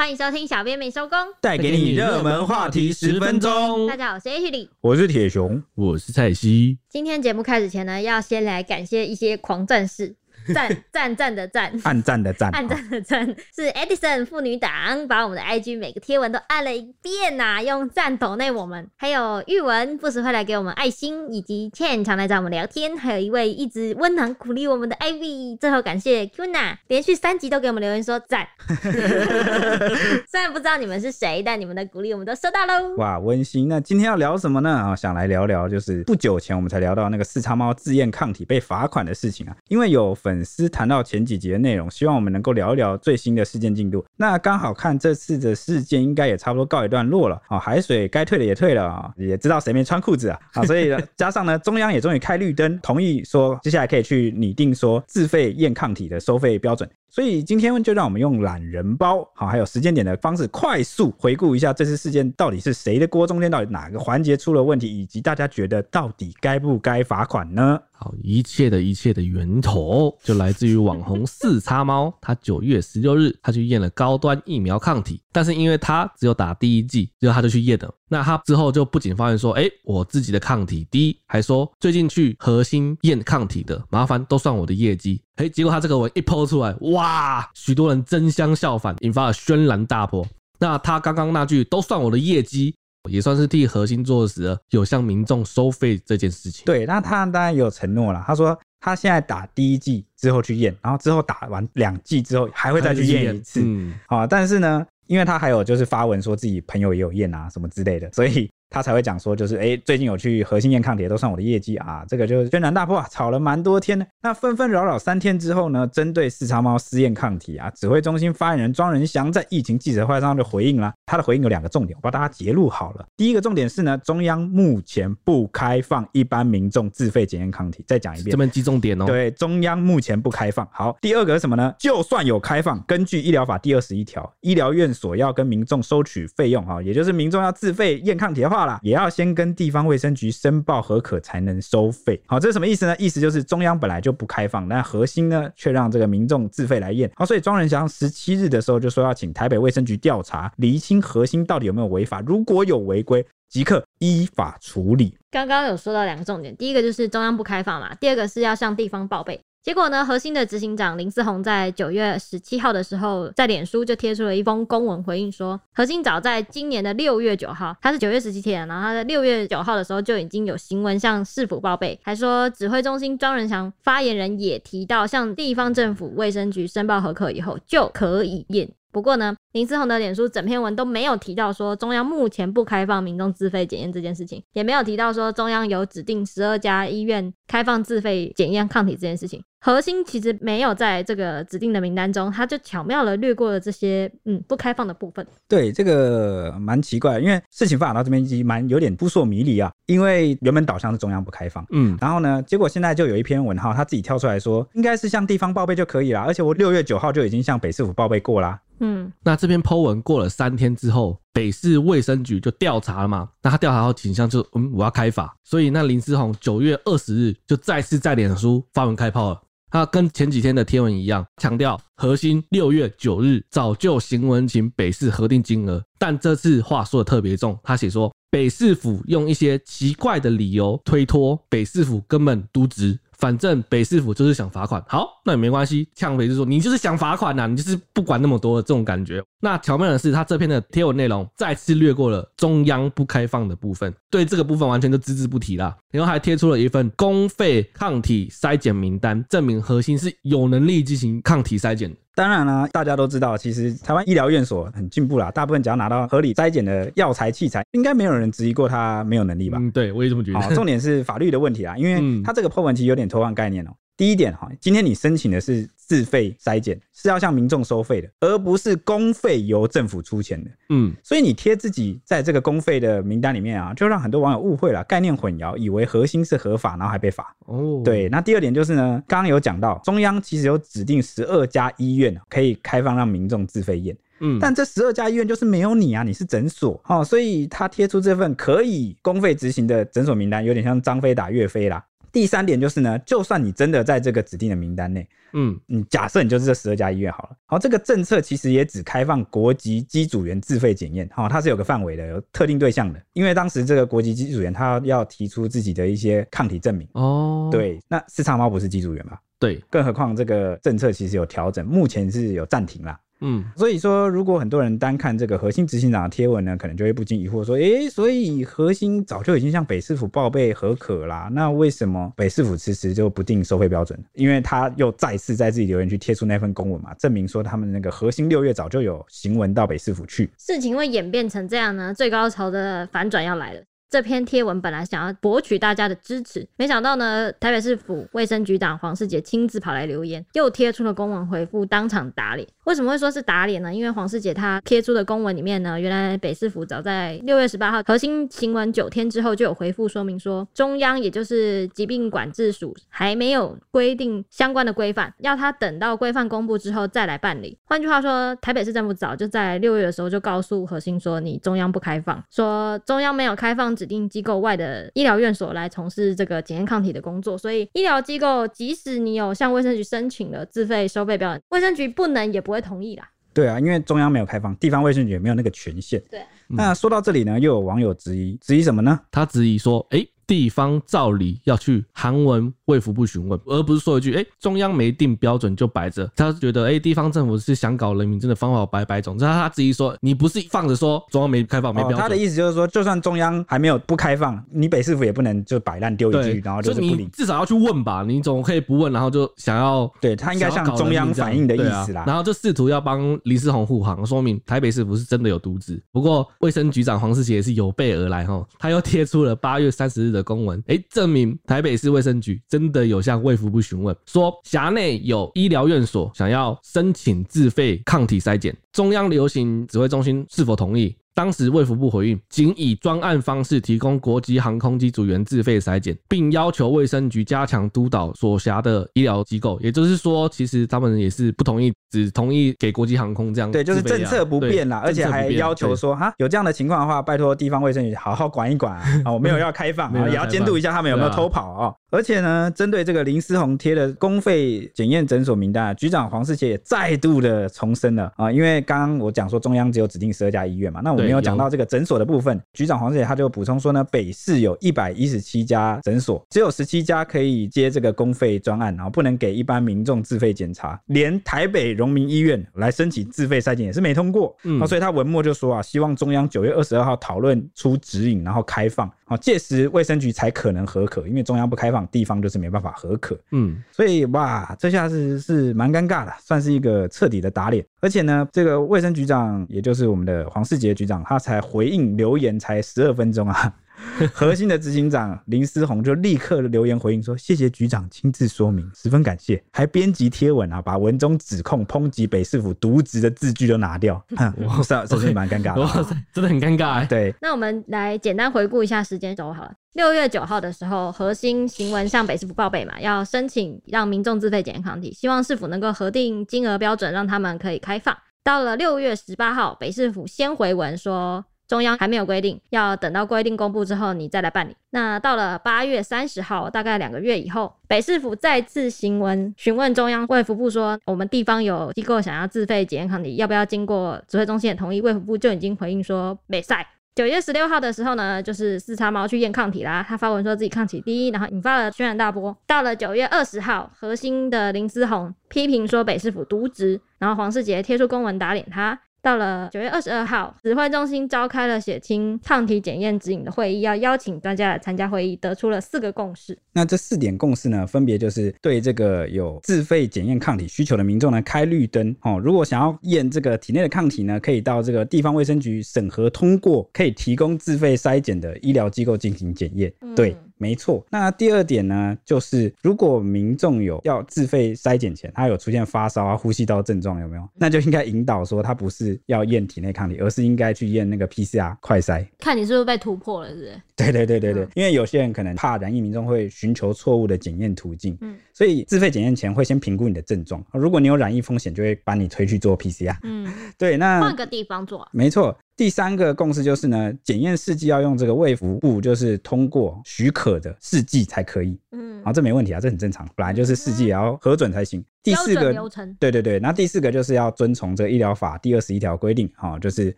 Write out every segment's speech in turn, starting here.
欢迎收听小编没收工，带给你热门话题十分钟。大家好，我是 H 里，我是铁熊，我是蔡西。今天节目开始前呢，要先来感谢一些狂战士。赞赞赞的赞，按赞的赞，按赞的赞，是 Edison 妇女党把我们的 IG 每个贴文都按了一遍呐、啊，用赞抖内我们，还有玉文不时会来给我们爱心，以及 Chen 常来找我们聊天，还有一位一直温暖鼓励我们的 Ivy，最后感谢 Kuna 连续三集都给我们留言说赞，虽然不知道你们是谁，但你们的鼓励我们都收到喽。哇，温馨！那今天要聊什么呢？啊，想来聊聊，就是不久前我们才聊到那个四叉猫自验抗体被罚款的事情啊，因为有粉。粉丝谈到前几集的内容，希望我们能够聊一聊最新的事件进度。那刚好看这次的事件应该也差不多告一段落了啊，海水该退的也退了啊，也知道谁没穿裤子啊啊，所以，加上呢，中央也终于开绿灯，同意说接下来可以去拟定说自费验抗体的收费标准。所以今天就让我们用懒人包好，还有时间点的方式，快速回顾一下这次事件到底是谁的锅，中间到底哪个环节出了问题，以及大家觉得到底该不该罚款呢？好，一切的一切的源头就来自于网红四叉猫，他九月十六日他去验了高端疫苗抗体，但是因为他只有打第一剂，之后他就去验了。那他之后就不仅发现说，哎、欸，我自己的抗体低，还说最近去核心验抗体的麻烦都算我的业绩。哎，结果他这个文一 po 出来，哇，许多人争相效仿，引发了轩然大波。那他刚刚那句都算我的业绩，也算是替核心做实了，有向民众收费这件事情。对，那他当然有承诺了，他说他现在打第一剂之后去验，然后之后打完两剂之后还会再去验一次。嗯，啊，但是呢。因为他还有就是发文说自己朋友也有验啊什么之类的，所以他才会讲说就是哎，最近有去核心验抗体都算我的业绩啊，这个就是轩然大波啊，吵了蛮多天的。那纷纷扰扰三天之后呢，针对四叉猫试验抗体啊，指挥中心发言人庄仁祥在疫情记者会上就回应了，他的回应有两个重点，我帮大家截录好了。第一个重点是呢，中央目前不开放一般民众自费检验抗体，再讲一遍，这边记重点哦。对，中央目前不开放。好，第二个是什么呢？就算有开放，根据医疗法第二十一条，医疗院所要跟民众收取费用啊，也就是民众要自费验抗体的话啦，也要先跟地方卫生局申报核可才能收费。好，这是什么意思呢？意思就是中央本来就不开放，但核心呢却让这个民众自费来验。好，所以庄人祥十七日的时候就说要请台北卫生局调查，厘清核心到底有没有违法，如果有违规，即刻依法处理。刚刚有说到两个重点，第一个就是中央不开放嘛，第二个是要向地方报备。结果呢，核心的执行长林思宏在九月十七号的时候，在脸书就贴出了一封公文回应说，核心早在今年的六月九号，他是九月十七天，然后他在六月九号的时候就已经有行文向市府报备，还说指挥中心庄仁祥发言人也提到，向地方政府卫生局申报合可以后就可以验。不过呢，林思宏的脸书整篇文都没有提到说中央目前不开放民众自费检验这件事情，也没有提到说中央有指定十二家医院开放自费检验抗体这件事情。核心其实没有在这个指定的名单中，他就巧妙的略过了这些嗯不开放的部分。对，这个蛮奇怪，因为事情发展到这边已经蛮有点扑朔迷离啊。因为原本导向是中央不开放，嗯，然后呢，结果现在就有一篇文哈，他自己跳出来说，应该是向地方报备就可以了，而且我六月九号就已经向北市府报备过啦。嗯，那这篇 po 文过了三天之后，北市卫生局就调查了嘛，那他调查后景象就嗯我要开罚，所以那林思宏九月二十日就再次在脸书发文开炮了。他跟前几天的贴文一样，强调核心六月九日早就行文请北市核定金额，但这次话说的特别重，他写说北市府用一些奇怪的理由推脱，北市府根本渎职。反正北市府就是想罚款，好，那也没关系。呛北就说你就是想罚款呐，你就是不管那么多的这种感觉。那巧妙的是，他这篇的贴文内容再次略过了中央不开放的部分，对这个部分完全就只字不提啦。然后还贴出了一份公费抗体筛检名单，证明核心是有能力进行抗体筛检。当然啦，大家都知道，其实台湾医疗院所很进步啦，大部分只要拿到合理筛检的药材器材，应该没有人质疑过他没有能力吧？嗯，对，我也这么觉得。好，重点是法律的问题啦，因为 他这个 po 文其实有点偷换概念哦、喔。第一点哈，今天你申请的是自费筛检，是要向民众收费的，而不是公费由政府出钱的。嗯，所以你贴自己在这个公费的名单里面啊，就让很多网友误会了，概念混淆，以为核心是合法，然后还被罚。哦，对。那第二点就是呢，刚刚有讲到，中央其实有指定十二家医院可以开放让民众自费验。嗯，但这十二家医院就是没有你啊，你是诊所哦，所以他贴出这份可以公费执行的诊所名单，有点像张飞打岳飞啦。第三点就是呢，就算你真的在这个指定的名单内，嗯，你假设你就是这十二家医院好了，好，这个政策其实也只开放国籍机组员自费检验，好，它是有个范围的，有特定对象的，因为当时这个国籍机组员他要提出自己的一些抗体证明，哦，对，那四叉猫不是机组员吧？对，更何况这个政策其实有调整，目前是有暂停啦。嗯，所以说，如果很多人单看这个核心执行长的贴文呢，可能就会不禁疑惑说，诶，所以核心早就已经向北市府报备核可啦，那为什么北市府迟迟就不定收费标准？因为他又再次在自己留言区贴出那份公文嘛，证明说他们那个核心六月早就有行文到北市府去。事情会演变成这样呢？最高潮的反转要来了。这篇贴文本来想要博取大家的支持，没想到呢，台北市府卫生局长黄世杰亲自跑来留言，又贴出了公文回复，当场打脸。为什么会说是打脸呢？因为黄世杰他贴出的公文里面呢，原来北市府早在六月十八号核心行文九天之后就有回复说明说，中央也就是疾病管制署还没有规定相关的规范，要他等到规范公布之后再来办理。换句话说，台北市政府早就在六月的时候就告诉核心说，你中央不开放，说中央没有开放。指定机构外的医疗院所来从事这个检验抗体的工作，所以医疗机构即使你有向卫生局申请了自费收费标准，卫生局不能也不会同意啦。对啊，因为中央没有开放，地方卫生局也没有那个权限。对，那说到这里呢，又有网友质疑，质疑什么呢？他质疑说，哎。地方照理要去韩文卫福部询问，而不是说一句“哎、欸，中央没定标准就摆着”。他觉得“哎、欸，地方政府是想搞人民真的方法百百种”。这他自己说：“你不是放着说中央没开放没标准、哦？”他的意思就是说，就算中央还没有不开放，你北市府也不能就摆烂丢一句，然后就是不理。至少要去问吧，你总可以不问，然后就想要对他应该向中央反映的意思啦。啊、然后就试图要帮林世宏护航，说明台北市府是真的有渎职。不过卫生局长黄世杰也是有备而来哈，他又贴出了八月三十日的公文，哎、证明台北市卫生局真的有向卫福部询问，说辖内有医疗院所想要申请自费抗体筛检，中央流行指挥中心是否同意？当时卫福部回应，仅以专案方式提供国籍航空机组员自费筛检，并要求卫生局加强督导所辖的医疗机构。也就是说，其实他们也是不同意，只同意给国际航空这样。对，就是政策不变啦，而且还要求说，哈，有这样的情况的话，拜托地方卫生局好好管一管啊。我 没有要开放啊，也要监督一下他们有没有偷跑啊。而且呢，针对这个林思宏贴的公费检验诊所名单，局长黄世杰也再度的重申了啊，因为刚刚我讲说中央只有指定十二家医院嘛，那我没有讲到这个诊所的部分，局长黄世杰他就补充说呢，北市有一百一十七家诊所，只有十七家可以接这个公费专案，然后不能给一般民众自费检查，连台北荣民医院来申请自费筛检也是没通过，嗯，所以他文末就说啊，希望中央九月二十二号讨论出指引，然后开放。好，届时卫生局才可能合可，因为中央不开放，地方就是没办法合可。嗯，所以哇，这下是是蛮尴尬的，算是一个彻底的打脸。而且呢，这个卫生局长，也就是我们的黄世杰局长，他才回应留言才十二分钟啊。核心的执行长林思宏就立刻留言回应说：“谢谢局长亲自说明，十分感谢。”还编辑贴文啊，把文中指控抨击北市府渎职的字句都拿掉。哇塞，这是蛮尴尬的。哇塞，真的很尴尬。对，那我们来简单回顾一下时间轴好了。六月九号的时候，核心行文向北市府报备嘛，要申请让民众自费检验抗体，希望市府能够核定金额标准，让他们可以开放。到了六月十八号，北市府先回文说。中央还没有规定，要等到规定公布之后你再来办理。那到了八月三十号，大概两个月以后，北市府再次行文询问中央卫福部说，我们地方有机构想要自费检验抗体，要不要经过指挥中心的同意？卫福部就已经回应说没赛。九月十六号的时候呢，就是四叉猫去验抗体啦，他发文说自己抗体第一，然后引发了轩然大波。到了九月二十号，核心的林思宏批评说北市府渎职，然后黄世杰贴出公文打脸他。到了九月二十二号，指挥中心召开了血清抗体检验指引的会议，要邀请专家来参加会议，得出了四个共识。那这四点共识呢，分别就是对这个有自费检验抗体需求的民众呢开绿灯哦。如果想要验这个体内的抗体呢，可以到这个地方卫生局审核通过，可以提供自费筛检的医疗机构进行检验。嗯、对。没错，那第二点呢，就是如果民众有要自费筛检前，他有出现发烧啊、呼吸道症状有没有？那就应该引导说他不是要验体内抗体，而是应该去验那个 PCR 快筛，看你是不是被突破了，是不是？对对对对对，嗯、因为有些人可能怕染疫民众会寻求错误的检验途径，嗯，所以自费检验前会先评估你的症状，如果你有染疫风险，就会把你推去做 PCR，嗯，对，那换个地方做，没错。第三个共识就是呢，检验试剂要用这个卫福部就是通过许可的试剂才可以。嗯。嗯，好，这没问题啊，这很正常，本来就是试剂也要核准才行。第四个流程，对对对，那第四个就是要遵从这个医疗法第二十一条规定，哈，就是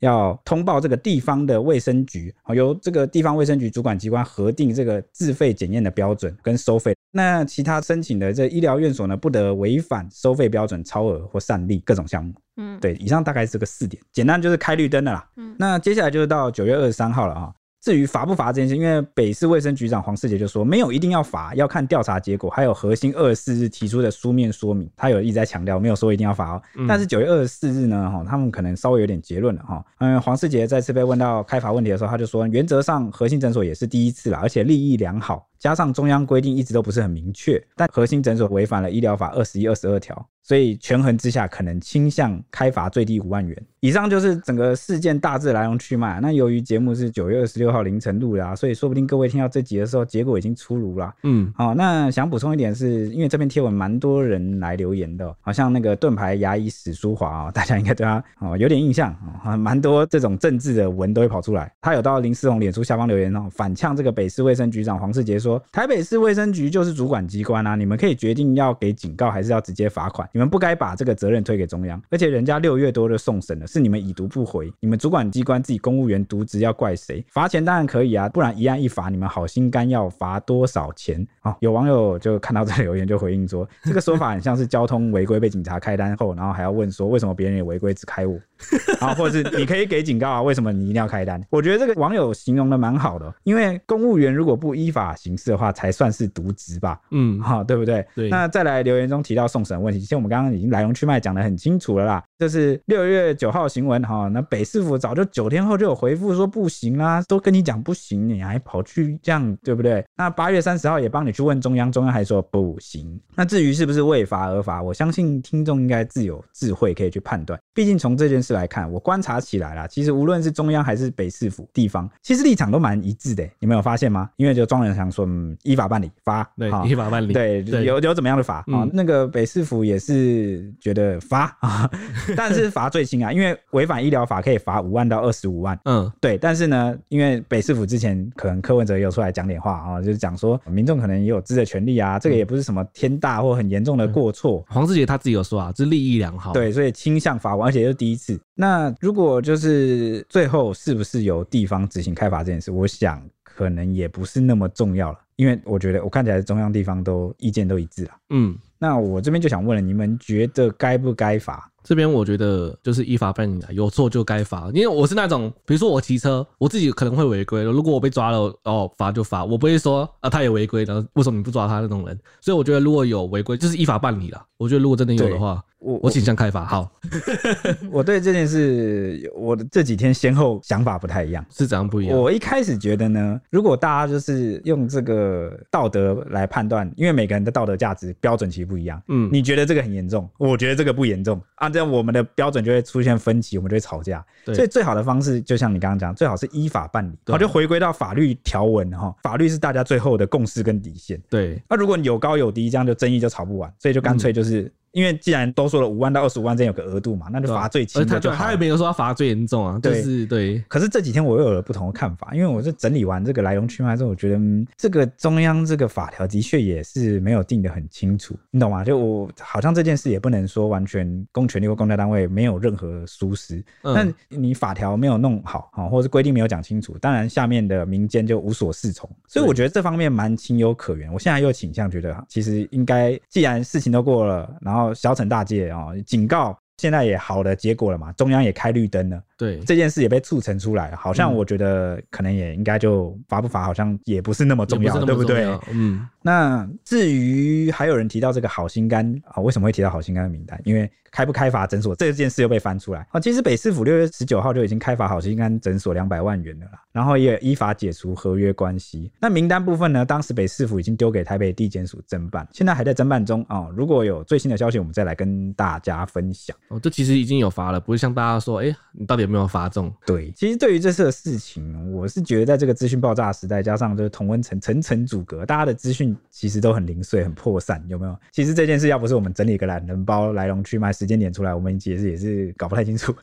要通报这个地方的卫生局，由这个地方卫生局主管机关核定这个自费检验的标准跟收费。那其他申请的这医疗院所呢，不得违反收费标准、超额或擅立各种项目。嗯，对，以上大概是这个四点，简单就是开绿灯的啦。嗯，那接下来就是到九月二十三号了啊。至于罚不罚这件事，因为北市卫生局长黄世杰就说，没有一定要罚，要看调查结果，还有核心二十四日提出的书面说明，他有一直在强调，没有说一定要罚哦。嗯、但是九月二十四日呢，哈，他们可能稍微有点结论了哈。嗯，黄世杰再次被问到开罚问题的时候，他就说，原则上核心诊所也是第一次啦，而且利益良好，加上中央规定一直都不是很明确，但核心诊所违反了医疗法二十一、二十二条。所以权衡之下，可能倾向开罚最低五万元。以上就是整个事件大致来龙去脉。那由于节目是九月二十六号凌晨录的啊，所以说不定各位听到这集的时候，结果已经出炉了。嗯，好，那想补充一点是，因为这篇贴文蛮多人来留言的，好像那个盾牌牙医史书华啊，大家应该对他哦有点印象啊，蛮多这种政治的文都会跑出来。他有到林思宏脸书下方留言哦，反呛这个北市卫生局长黄世杰说，台北市卫生局就是主管机关啊，你们可以决定要给警告还是要直接罚款。你们不该把这个责任推给中央，而且人家六月多就送审了，是你们已读不回，你们主管机关自己公务员渎职要怪谁？罚钱当然可以啊，不然一案一罚，你们好心肝要罚多少钱？哦，有网友就看到这留言就回应说，这个说法很像是交通违规被警察开单后，然后还要问说为什么别人也违规只开我？然 后或者是你可以给警告啊，为什么你一定要开单？我觉得这个网友形容的蛮好的，因为公务员如果不依法行事的话，才算是渎职吧？嗯，好，对不对？对。那再来留言中提到送审问题，其实我们刚刚已经来龙去脉讲的很清楚了啦。就是六月九号新闻哈，那北市府早就九天后就有回复说不行啦，都跟你讲不行，你还跑去这样，对不对？那八月三十号也帮你去问中央，中央还说不行。那至于是不是为罚而罚，我相信听众应该自有智慧可以去判断。毕竟从这件事来看，我观察起来啦，其实无论是中央还是北市府地方，其实立场都蛮一致的，你没有发现吗？因为就庄仁祥说，嗯，依法办理罚，对，依法办理，对，对有有怎么样的罚啊？嗯、那个北市府也是觉得罚啊。但是罚最轻啊，因为违反医疗法可以罚五万到二十五万。嗯，对。但是呢，因为北市府之前可能柯文哲也有出来讲点话啊，就是讲说民众可能也有知的权利啊，这个也不是什么天大或很严重的过错。黄世杰他自己有说啊，这利益良好。对，所以倾向罚完，而且又是第一次。那如果就是最后是不是由地方执行开罚这件事，我想可能也不是那么重要了，因为我觉得我看起来中央地方都意见都一致啊。嗯，那我这边就想问了，你们觉得该不该罚？这边我觉得就是依法办理，有错就该罚。因为我是那种，比如说我骑车，我自己可能会违规，如果我被抓了，哦，罚就罚，我不会说啊他也违规，然后为什么你不抓他那种人？所以我觉得如果有违规，就是依法办理了。我觉得如果真的有的话。我我倾向开罚，好。我对这件事，我的这几天先后想法不太一样，是这样不一样。我一开始觉得呢，如果大家就是用这个道德来判断，因为每个人的道德价值标准其实不一样。嗯，你觉得这个很严重，我觉得这个不严重，啊，这样我们的标准就会出现分歧，我们就会吵架。对所以最好的方式，就像你刚刚讲，最好是依法办理，好，就回归到法律条文哈，法律是大家最后的共识跟底线。对，那如果你有高有低，这样就争议就吵不完，所以就干脆就是。嗯因为既然都说了五万到二十五万，这有个额度嘛，那就罚最轻的就好。他也没有说他罚最严重啊，就是对。对，可是这几天我又有了不同的看法，因为我是整理完这个来龙去脉之后，我觉得、嗯、这个中央这个法条的确也是没有定的很清楚，你懂吗？就我好像这件事也不能说完全公权力或公家单位没有任何疏失，那、嗯、你法条没有弄好啊，或者是规定没有讲清楚，当然下面的民间就无所适从。所以我觉得这方面蛮情有可原。我现在又倾向觉得，其实应该既然事情都过了，然后小惩大戒。啊，警告，现在也好的结果了嘛，中央也开绿灯了，对，这件事也被促成出来，好像我觉得可能也应该就罚不罚，好像也不是那么重要，对不对？嗯，那至于还有人提到这个好心肝啊，为什么会提到好心肝的名单？因为开不开罚诊所这件事又被翻出来啊！其实北市府六月十九号就已经开罚好心肝诊所两百万元了啦，然后也依法解除合约关系。那名单部分呢？当时北市府已经丢给台北地检署侦办，现在还在侦办中啊！如果有最新的消息，我们再来跟大家分享。哦，这其实已经有罚了，不是像大家说，哎、欸，你到底有没有罚中？对，其实对于这次的事情，我是觉得在这个资讯爆炸时代，加上就是同温层层层阻隔，大家的资讯间其实都很零碎、很破散，有没有？其实这件事要不是我们整理一个懒人包来龙去脉、时间点出来，我们其实也是搞不太清楚，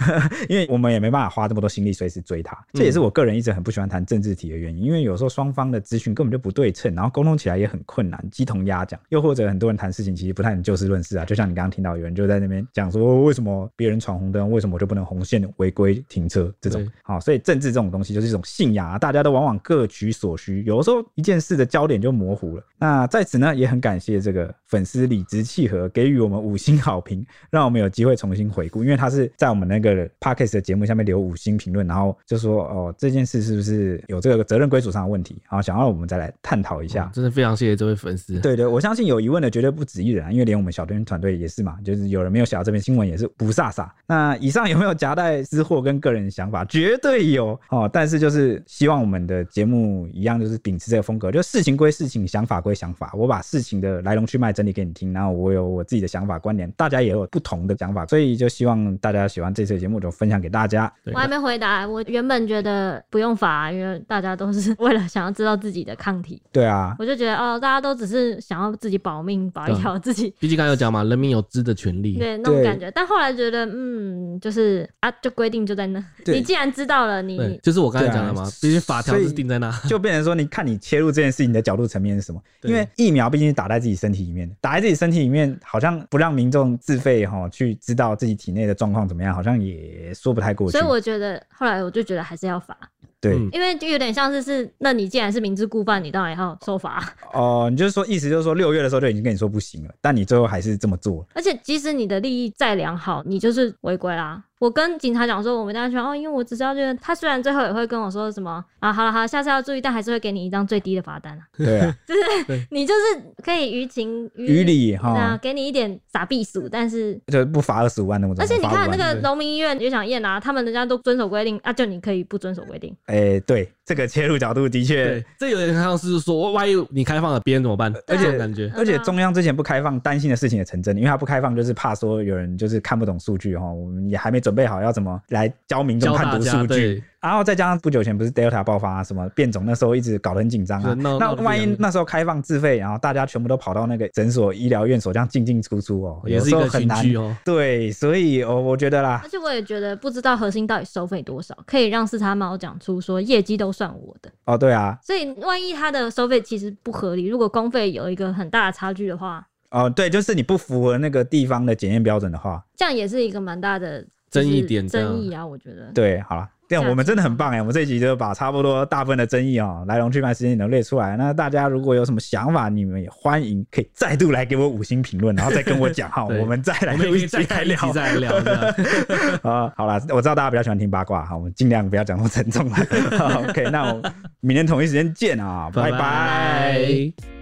因为我们也没办法花这么多心力随时追他。这也是我个人一直很不喜欢谈政治题的原因，因为有时候双方的资讯根本就不对称，然后沟通起来也很困难，鸡同鸭讲。又或者很多人谈事情其实不太能就事论事啊，就像你刚刚听到有人就在那边讲说，为什么别人闯红灯，为什么我就不能红线违规停车这种？好，所以政治这种东西就是一种信仰啊，大家都往往各取所需，有的时候一件事的焦点就模糊了。那在此呢，也很感谢这个粉丝理直气和给予我们五星好评，让我们有机会重新回顾，因为他是在我们那个 Podcast 的节目下面留五星评论，然后就说哦，这件事是不是有这个责任归属上的问题，然后想要我们再来探讨一下。真的非常谢谢这位粉丝。对对，我相信有疑问的绝对不止一人啊，因为连我们小编团队也是嘛，就是有人没有写到这篇新闻也是不飒飒。那以上有没有夹带私货跟个人想法？绝对有哦，但是就是希望我们的节目一样，就是秉持这个风格，就事情归事情，想法归想法。我把事情的来龙去脉整理给你听，然后我有我自己的想法观点，大家也有不同的想法，所以就希望大家喜欢这次节目，就分享给大家。我还没回答，我原本觉得不用罚，因为大家都是为了想要知道自己的抗体。对啊，我就觉得哦，大家都只是想要自己保命，保一条自己。毕竟刚才有讲嘛，人民有知的权利。对，那种感觉。但后来觉得，嗯，就是啊，就规定就在那。你既然知道了，你就是我刚才讲的嘛，毕竟法条是定在那，就变成说，你看你切入这件事情的角度层面是什么？因为疫苗毕竟是打在自己身体里面的，打在自己身体里面，好像不让民众自费哈去知道自己体内的状况怎么样，好像也说不太过去。所以我觉得后来我就觉得还是要罚。对，因为就有点像是是，那你既然是明知故犯，你当然要受罚。哦，你就是说，意思就是说，六月的时候就已经跟你说不行了，但你最后还是这么做。而且，即使你的利益再良好，你就是违规啦。我跟警察讲说，我们大家说哦，因为我只是要觉得他虽然最后也会跟我说什么啊，好了好了，下次要注意，但还是会给你一张最低的罚单啊。对啊，就是你就是可以于情于理哈，啊，给你一点傻避暑，但是 就不罚二十五万那么多。而且你看那个农民医院也想验啊，他们人家都遵守规定啊，就你可以不遵守规定。哎、欸，对，这个切入角度的确，这有点像是说，万一你开放了，别人怎么办？而且感觉，而且中央之前不开放，担心的事情也成真，因为他不开放就是怕说有人就是看不懂数据哈，我们也还没准备好要怎么。来教民众判读数据，然后再加上不久前不是 Delta 爆发、啊、什么变种，那时候一直搞得很紧张啊。那万一那时候开放自费，然后大家全部都跑到那个诊所、医疗院所这样进进出出哦，也是一个很难哦。对，所以哦，我觉得啦，而且我也觉得不知道核心到底收费多少，可以让四叉猫讲出说业绩都算我的哦。对啊，所以万一他的收费其实不合理，如果公费有一个很大的差距的话，哦，对，就是你不符合那个地方的检验标准的话，这样也是一个蛮大的。争议点，争议啊，我觉得对，好了，我们真的很棒哎，我们这一集就把差不多大部分的争议啊、喔，来龙去脉时间都列出来。那大家如果有什么想法，你们也欢迎可以再度来给我五星评论，然后再跟我讲 哈，我们再来录一集再聊，再聊。啊，好了，我知道大家比较喜欢听八卦哈，我们尽量不要讲那么沉重了。OK，那我们明天同一时间见啊，拜拜。